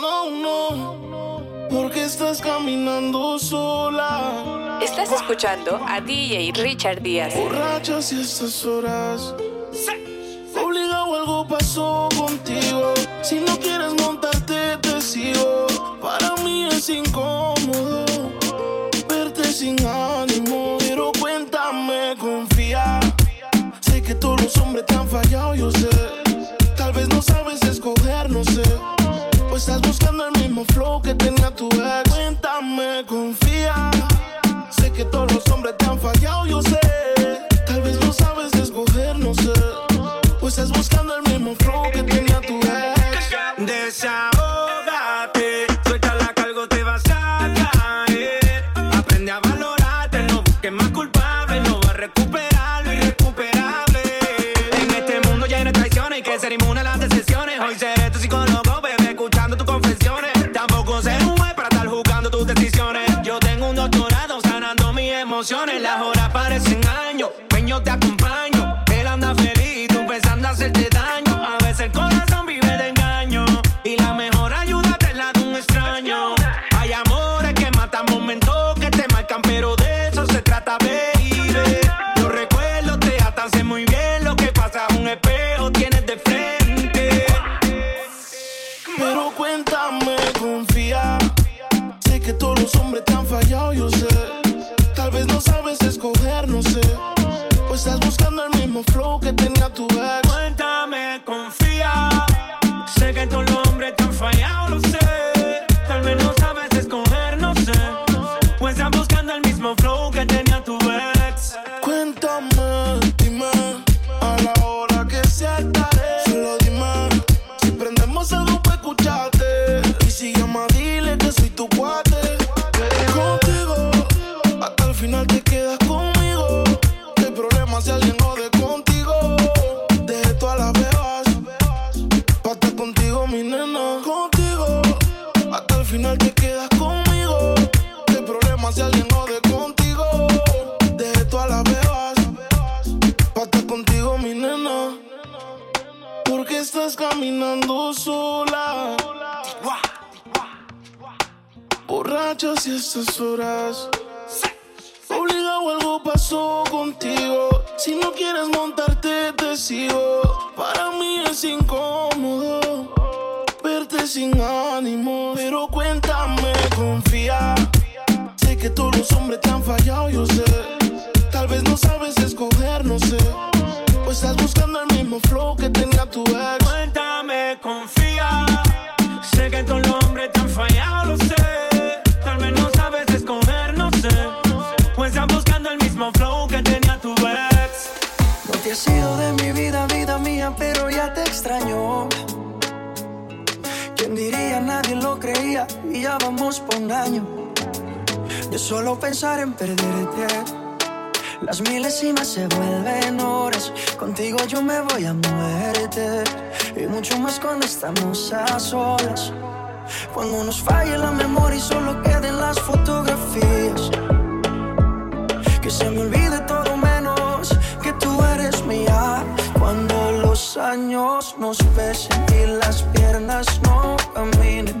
No, no, porque estás caminando sola. Estás escuchando a DJ Richard Díaz. Borrachas y estas horas. Obligado algo pasó contigo. Si no quieres montarte, te sigo. Para mí es incómodo verte sin ánimo. Pero cuéntame, confía. Sé que todos los hombres te han fallado, yo sé. Estás buscando el mismo flow que tenía tu ex. Cuéntame, confía. Sé que todos los hombres te han fallado, mismo flow que tenía yo me voy a muerte. Y mucho más cuando estamos a solas. Cuando nos falle la memoria y solo queden las fotografías. Que se me olvide todo menos que tú eres mía. Cuando los años nos pesen y las piernas no caminen,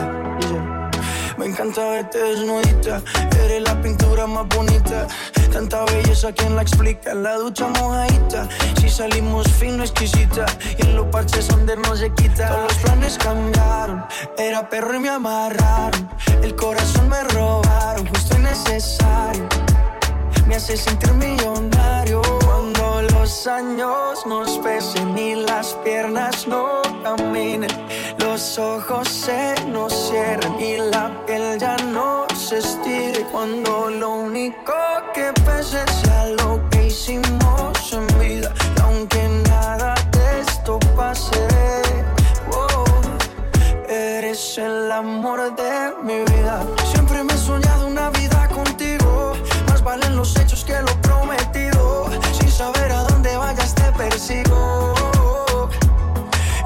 Me encanta verte desnudita. Eres la pintura más bonita. Tanta belleza, ¿quién la explica? La ducha mojadita. Si salimos fino, exquisita. Y en los parches donde no se quita. Todos los planes cambiaron. Era perro y me amarraron. El corazón me robaron. Justo y necesario me hace sentir millonario cuando los años nos pesen y las piernas no caminen, los ojos se nos cierran y la piel ya no se estira. Cuando lo único que pesa sea lo que hicimos en vida. Aunque nada de esto pase, oh, eres el amor de mi vida. Siempre me he soñado una vida contigo. Más valen los hechos que lo prometido. Sin saber a dónde vayas, te persigo.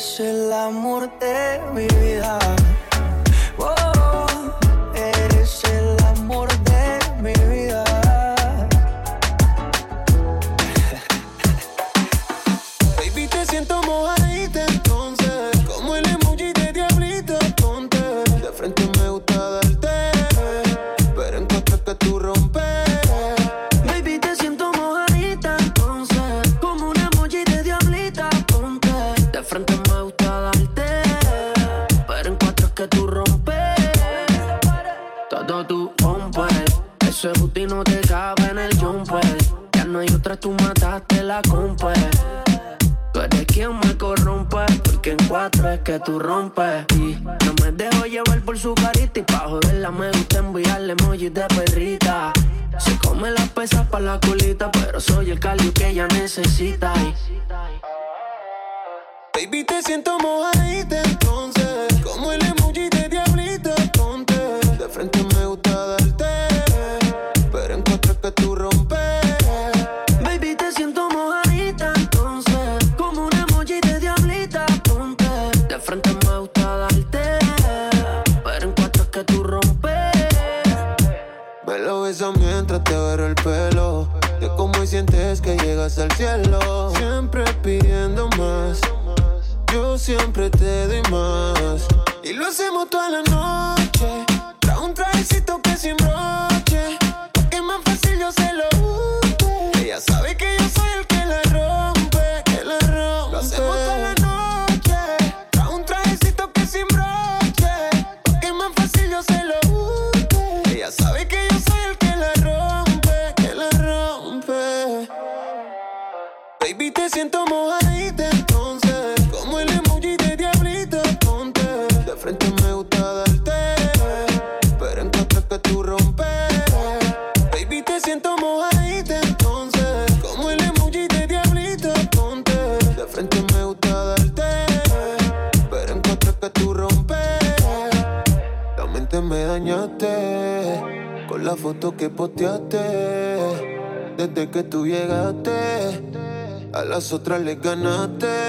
es el amor de mi vida. las otras le ganaste.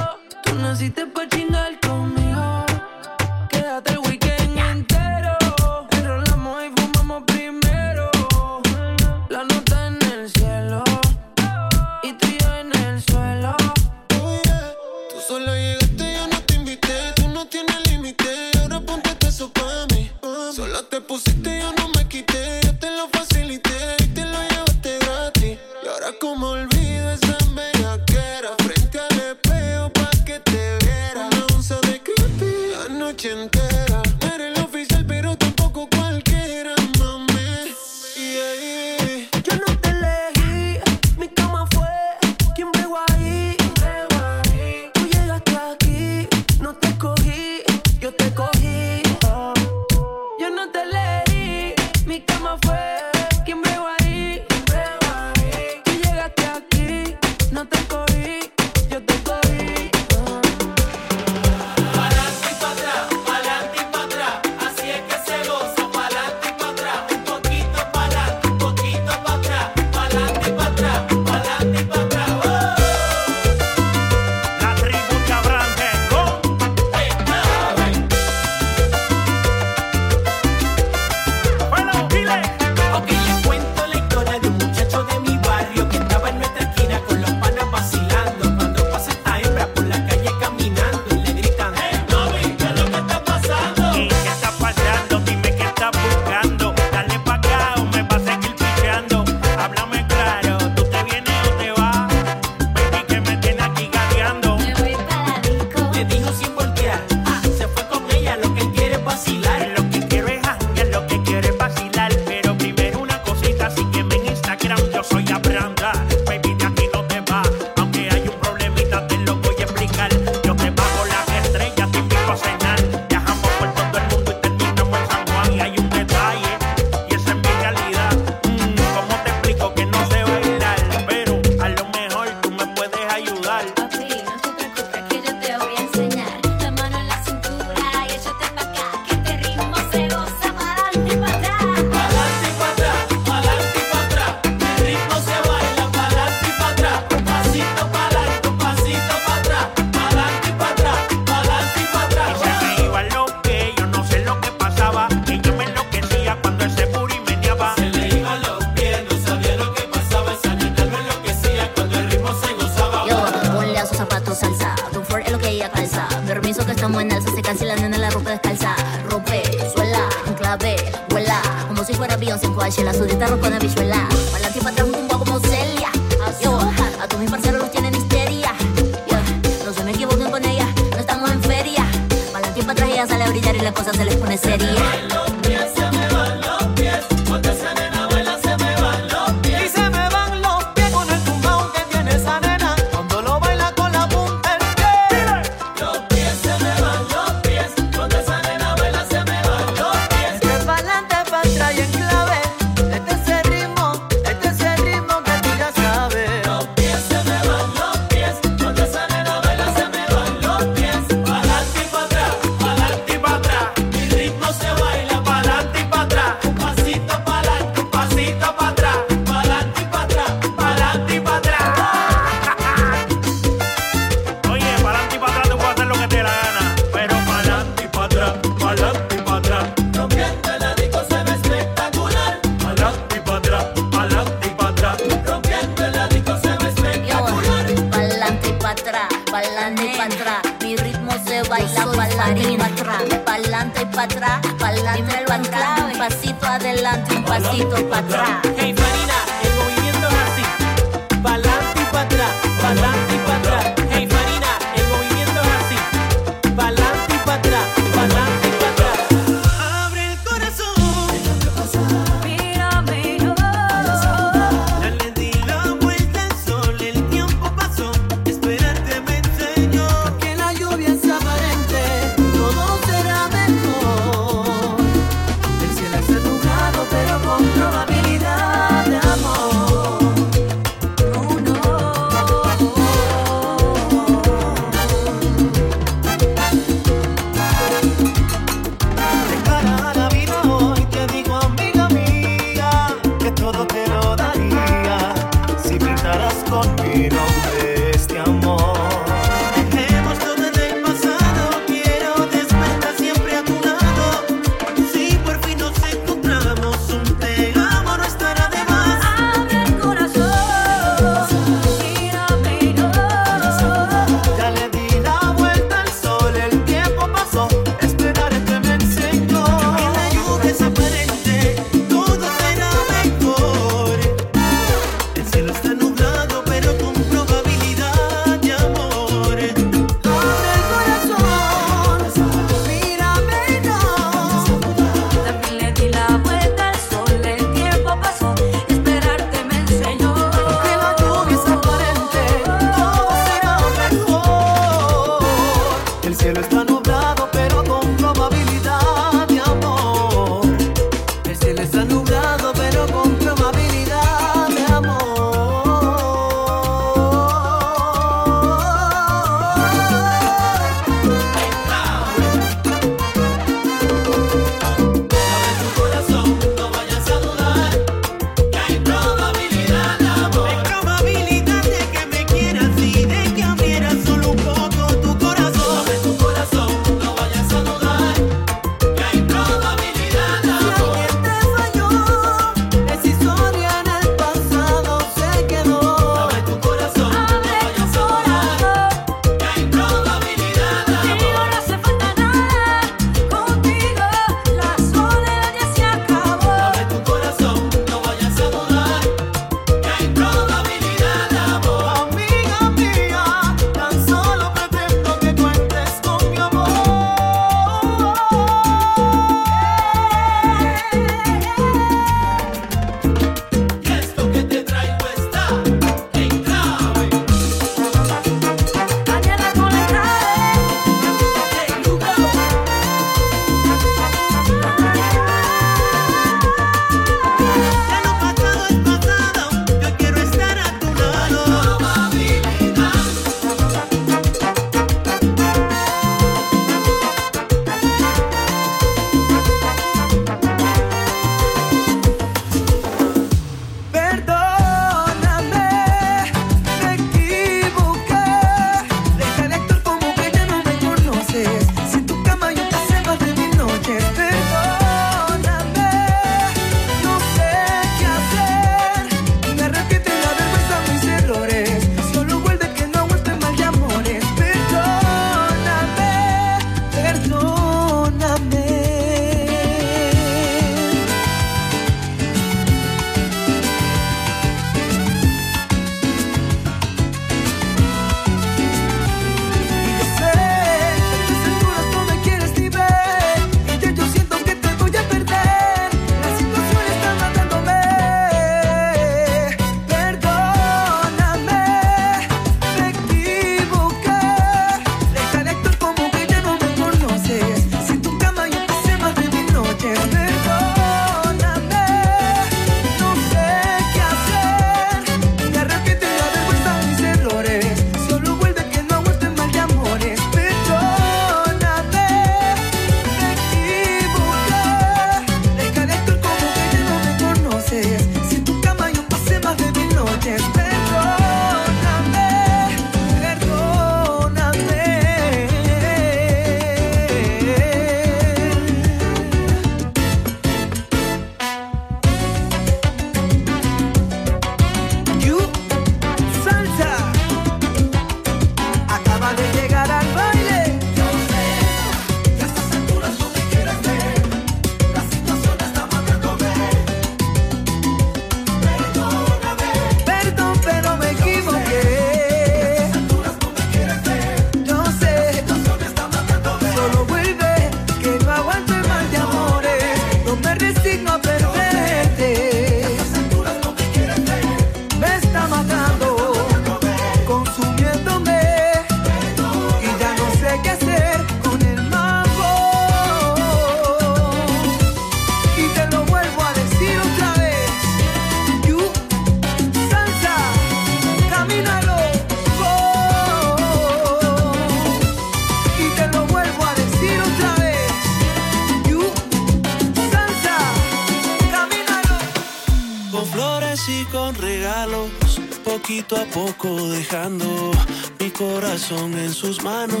sus manos,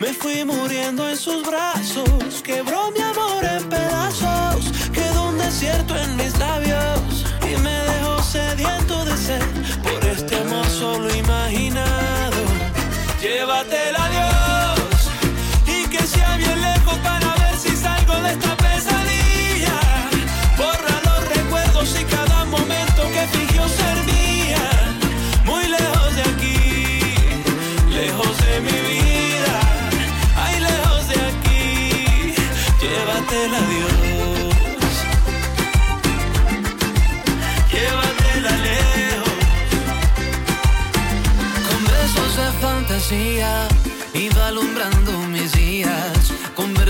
me fui muriendo en sus brazos,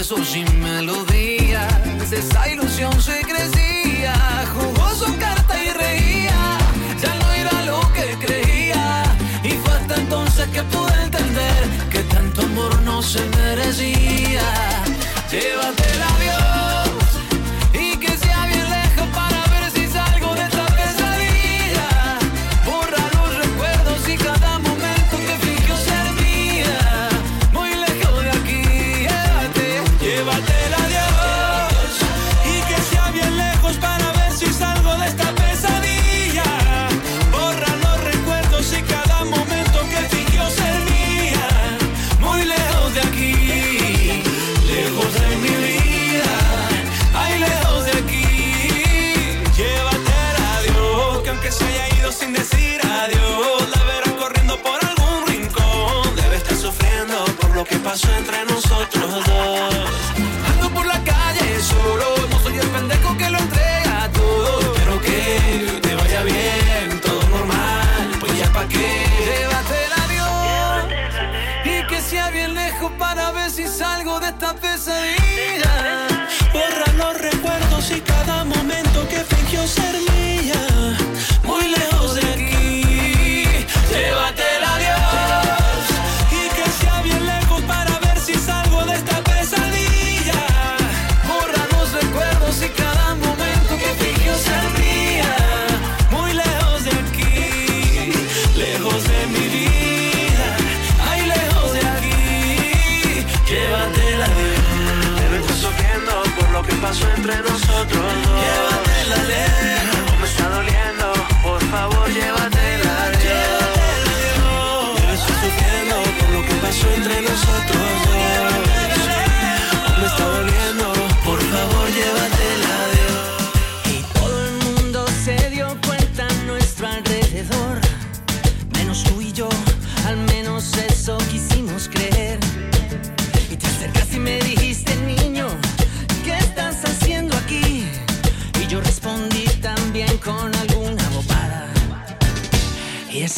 versos y melodías, esa ilusión se crecía, jugó su carta y reía, ya no era lo que creía, y fue hasta entonces que pude entender que tanto amor no se merecía. Llévatela, Dios.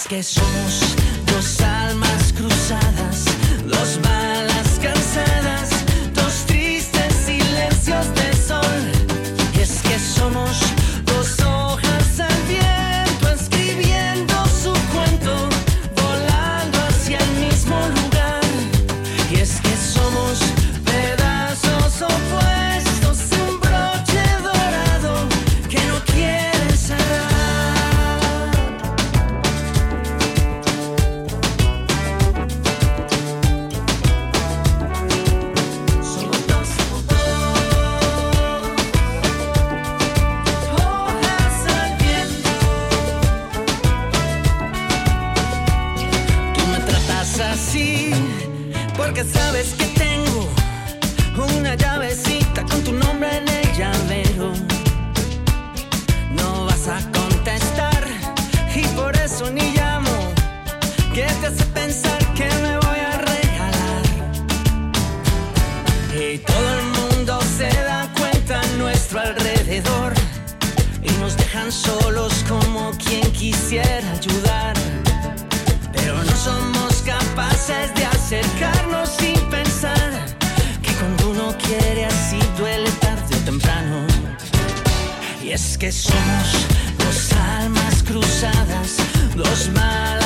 que somos que somos dos almas cruzadas, dos manos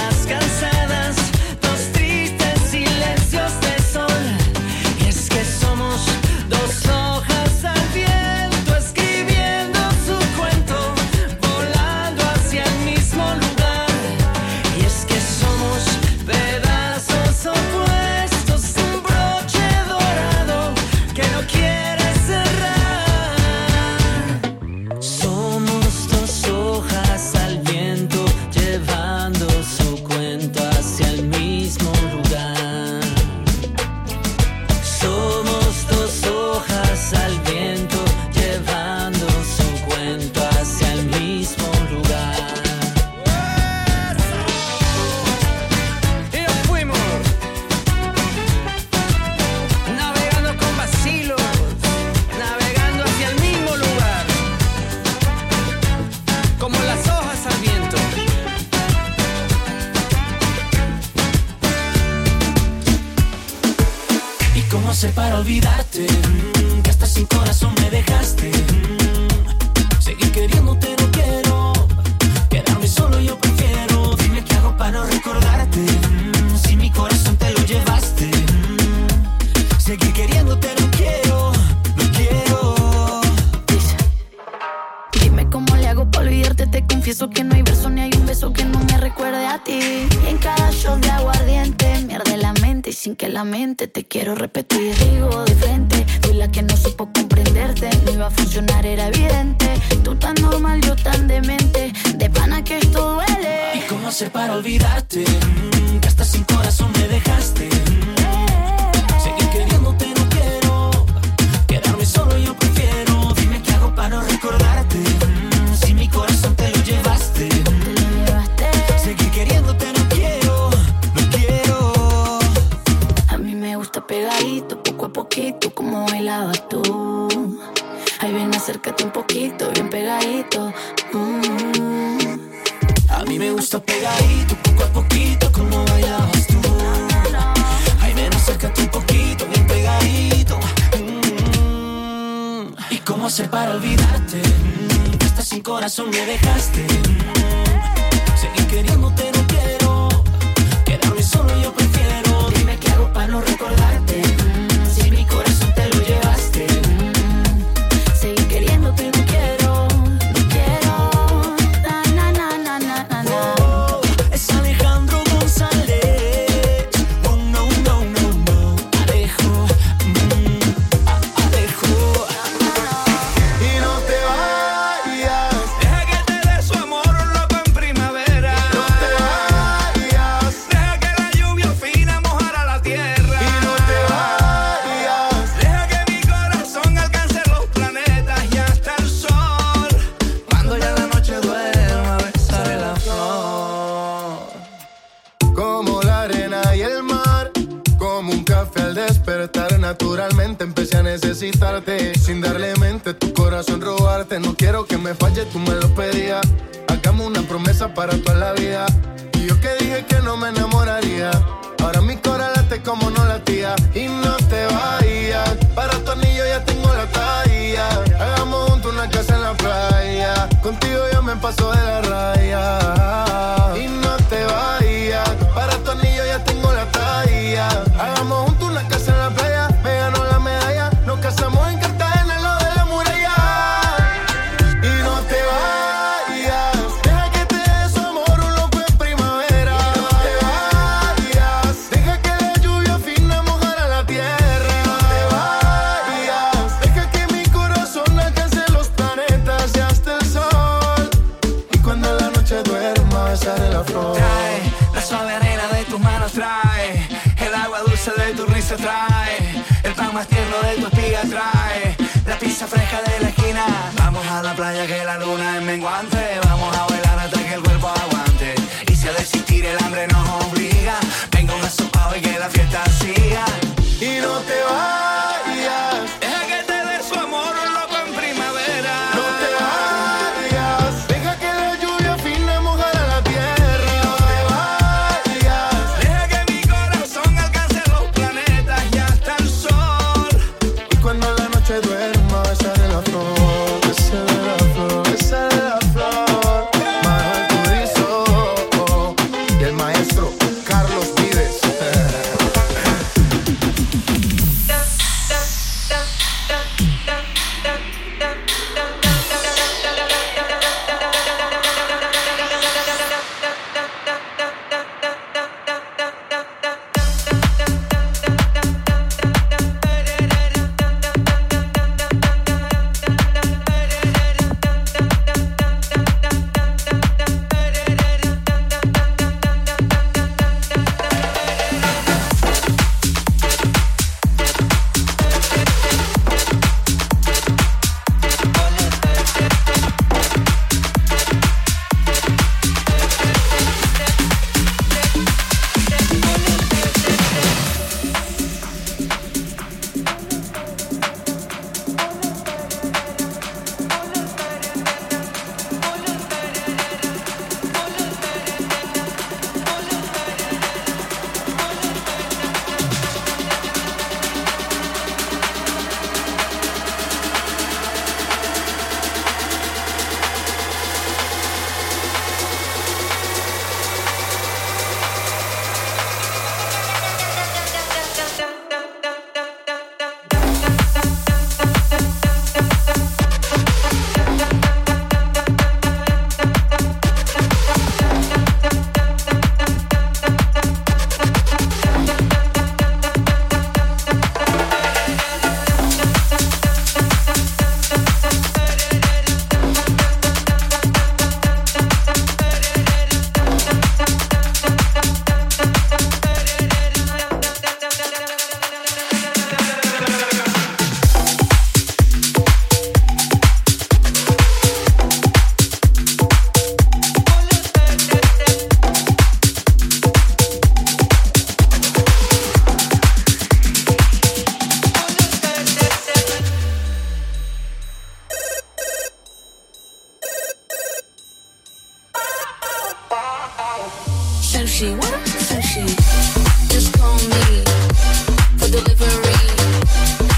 tan demente, de pana que esto duele. ¿Y cómo se para olvidarte? Mm, que hasta sin corazón me dejaste. Mm. poquito, bien pegadito. Mm. A mí me gusta pegadito, poco a poquito, como bailabas tú. Ay, ven, acércate un poquito, bien pegadito. Mm. ¿Y cómo hacer para olvidarte? Mm. Hasta sin corazón me dejaste. paso de la sushi, what up, sushi? Just call me for delivery.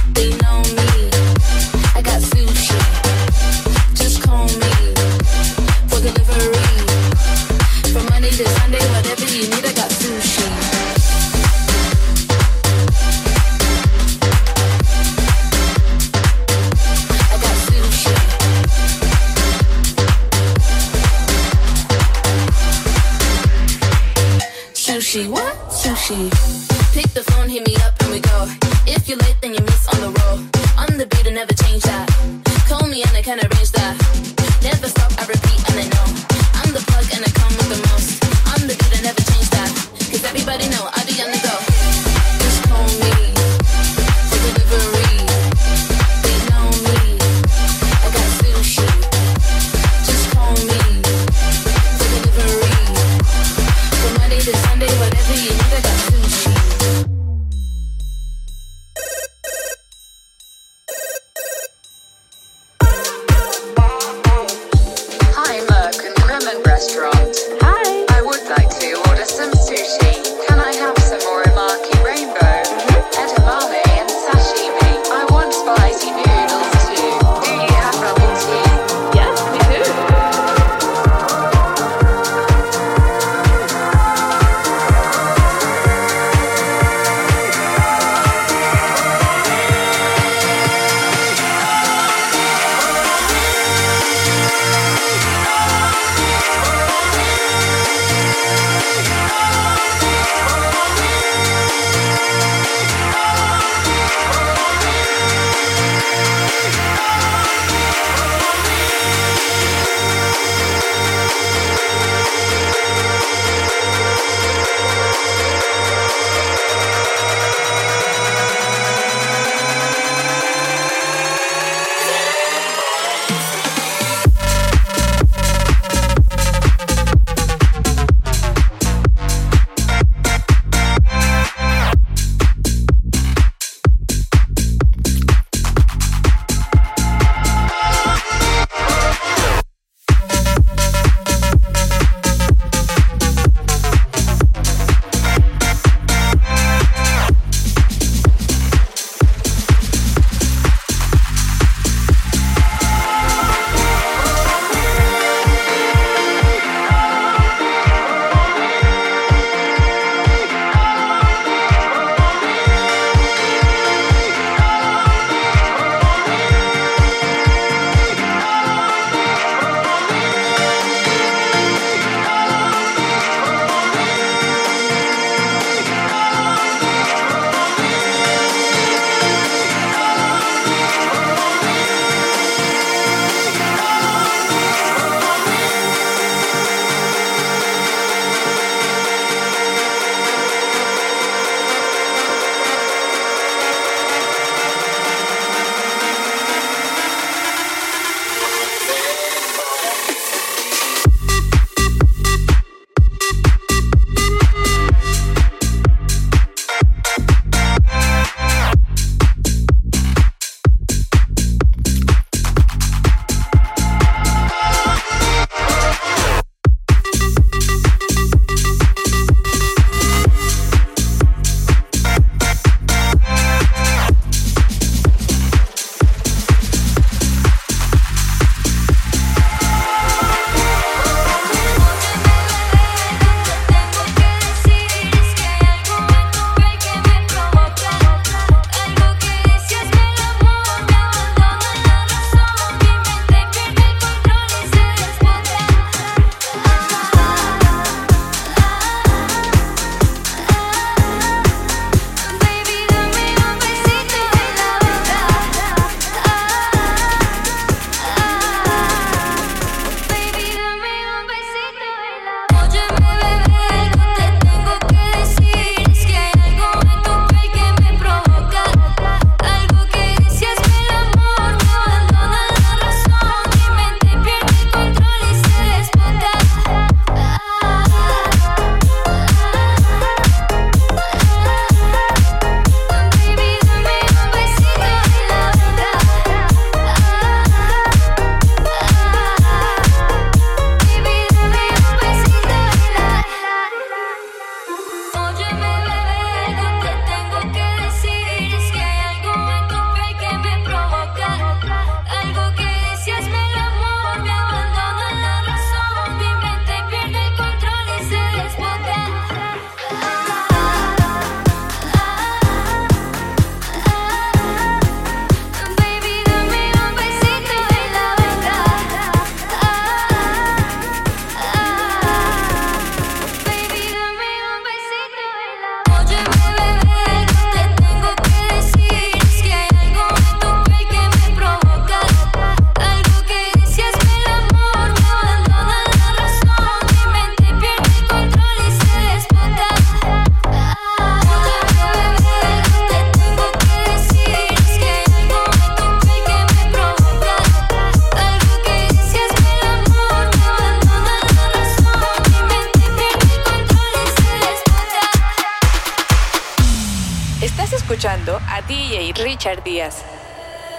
Richard Díaz.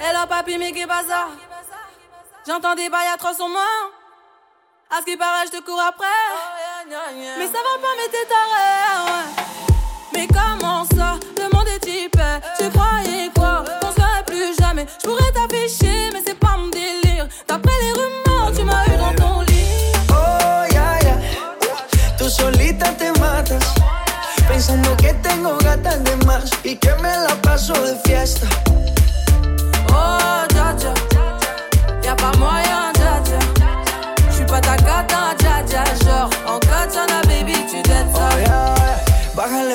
Hello papi, mais qu'est J'entends des bails à 300 mois. À ce qui paraît, je te cours après. Mais ça va pas, mais t'es taré. Ouais. Mais comment ça Le monde est type. Tu croyais quoi? Qu'on serait plus jamais. Je pourrais t'afficher, mais c'est pas mon délire. D'après les rumeurs, tu m'as eu dans ton lit. Oh, ya, ya. Tú solita te matas. Pensando que tengo gatas de más y que me la paso de fiesta. Oh, dja dja. Y'a pas moyen, dja dja. J'suis pas ta cata,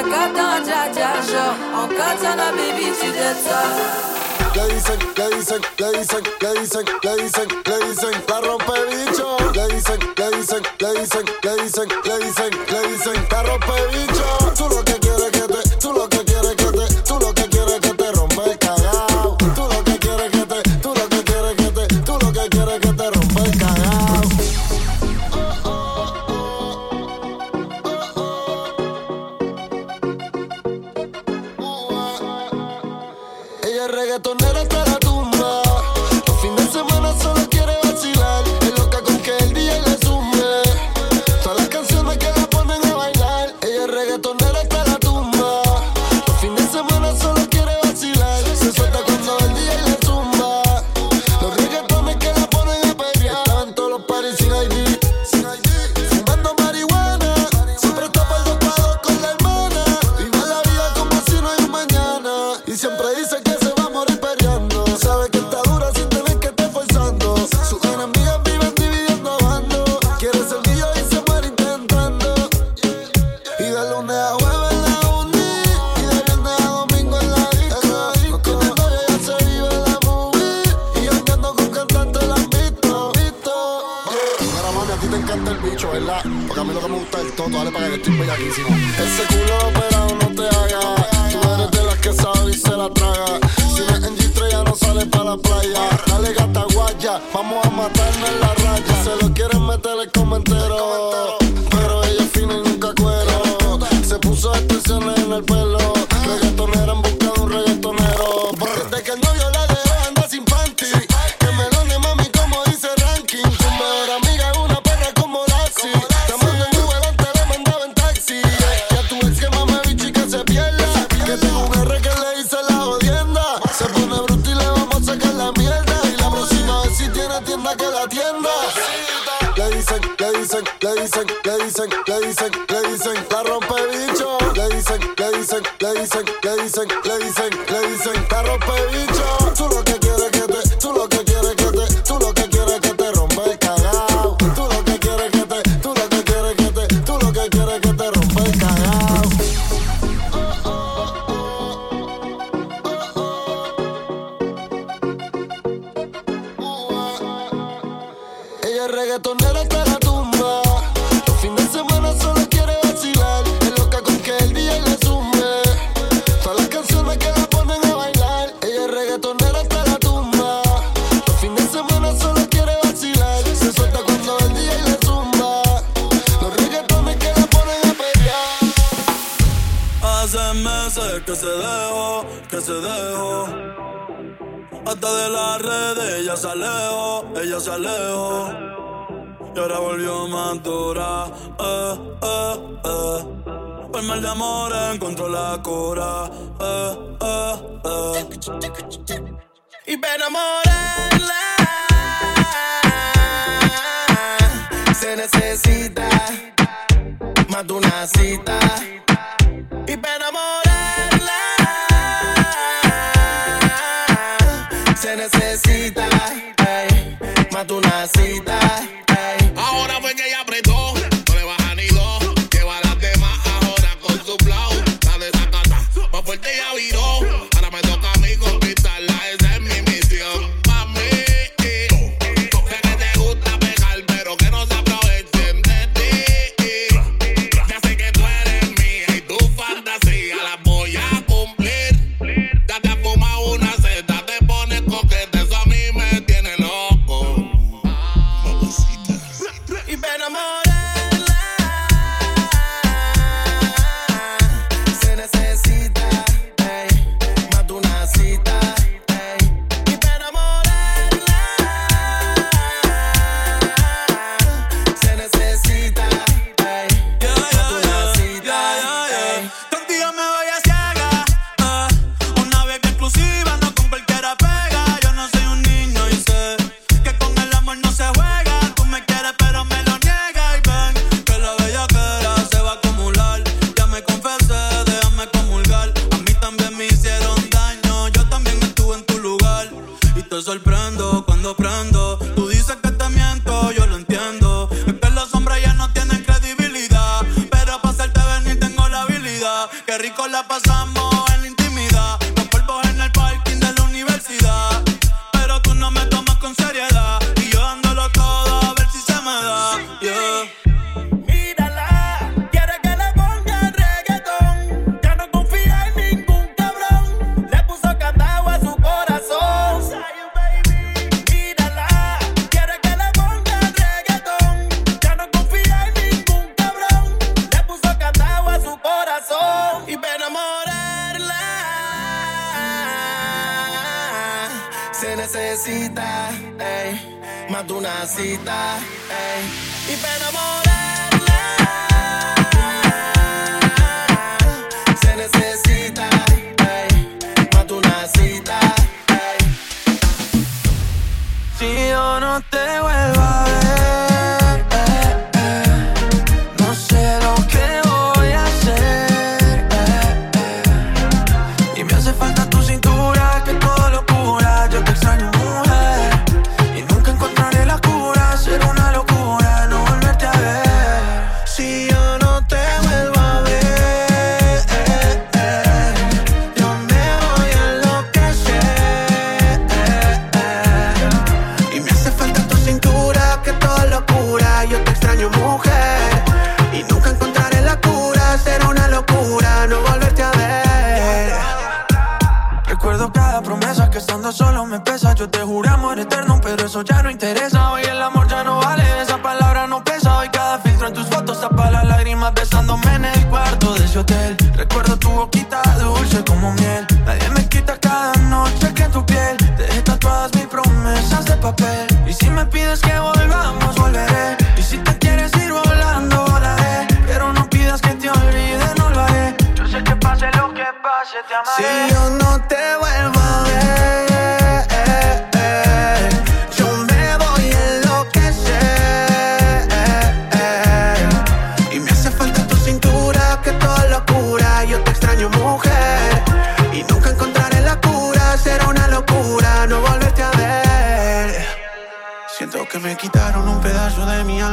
Ta cata, dja dja. Genre, en katana, baby, tu dettes ça. Le dicen, le dicen, le dicen, le dicen, le dicen, le dicen, la rompe bicho. Le dicen, le dicen, le dicen, le dicen, le dicen, le dicen, la rompe bicho. Tú lo que Porque a mí lo que me gusta es el toto, dale para que estoy bellaquísimo. Ese culo operado no te haga. Tú eres de las que sabe y se la traga. Si no es en G3 ya no sale para la playa. Dale gata guaya, vamos a matarnos en la raya. Se lo quieren meter el comentero. Pero ella es fina y nunca cuero. Se puso extensiones en el pelo. Y para enamorarla se necesita más de una cita. Y para enamorarla se necesita hey, más de una cita. Si yo no te voy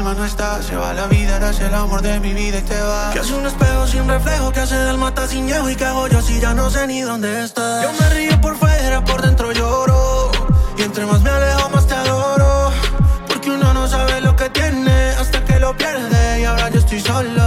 alma no está. Se va la vida, eras el amor de mi vida y te va. Que hace un espejo sin reflejo, que hace del mata sin llevo Y que hago yo si ya no sé ni dónde estás Yo me río por fuera, por dentro lloro. Y entre más me alejo, más te adoro. Porque uno no sabe lo que tiene hasta que lo pierde. Y ahora yo estoy solo.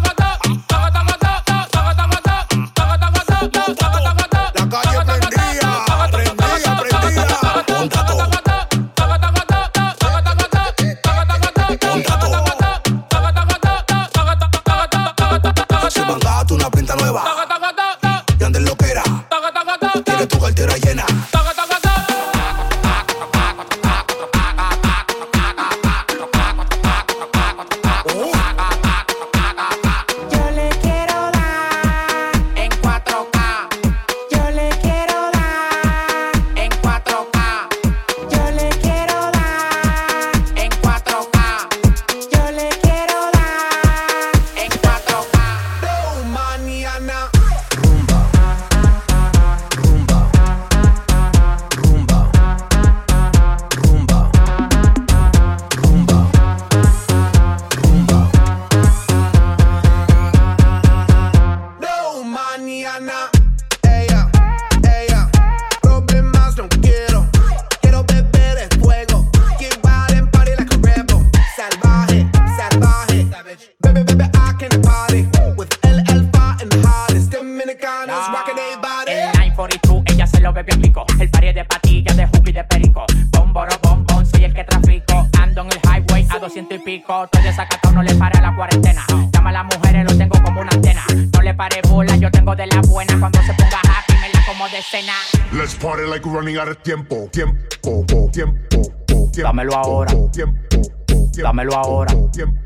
tiempo. Tiempo, tiempo, tiempo. Dámelo ahora. Tiempo, tiempo, Dámelo ahora. tiempo.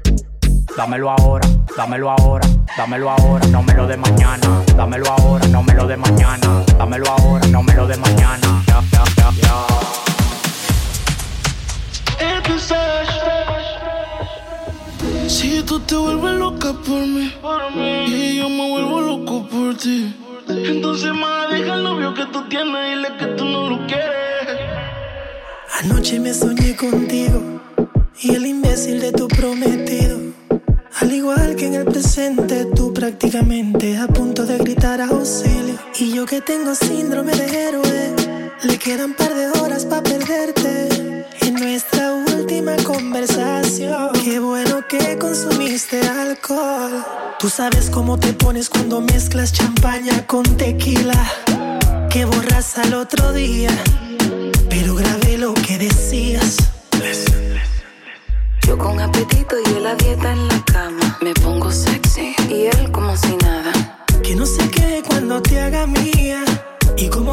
Dámelo ahora, dámelo ahora, dámelo ahora, no me lo de mañana. Dámelo ahora, no me lo de mañana. Dámelo ahora, no me lo de mañana. Si tú te vuelves loca por mí, y yo me vuelvo loco por ti, entonces más deja el novio que tú tienes y dile que tú no lo quieres. Anoche me soñé contigo y el imbécil de tu prometido. Al igual que en el presente, tú prácticamente a punto de gritar auxilio. Y yo que tengo síndrome de héroe, le quedan par de horas para perderte. En nuestra última conversación, qué bueno que consumiste alcohol. Tú sabes cómo te pones cuando mezclas champaña con tequila. Que borras al otro día, pero grabé lo que decías. Yo con apetito y él a dieta en la cama. Me pongo sexy y él como si nada. Que no se quede cuando te haga mía. Y como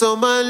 se puso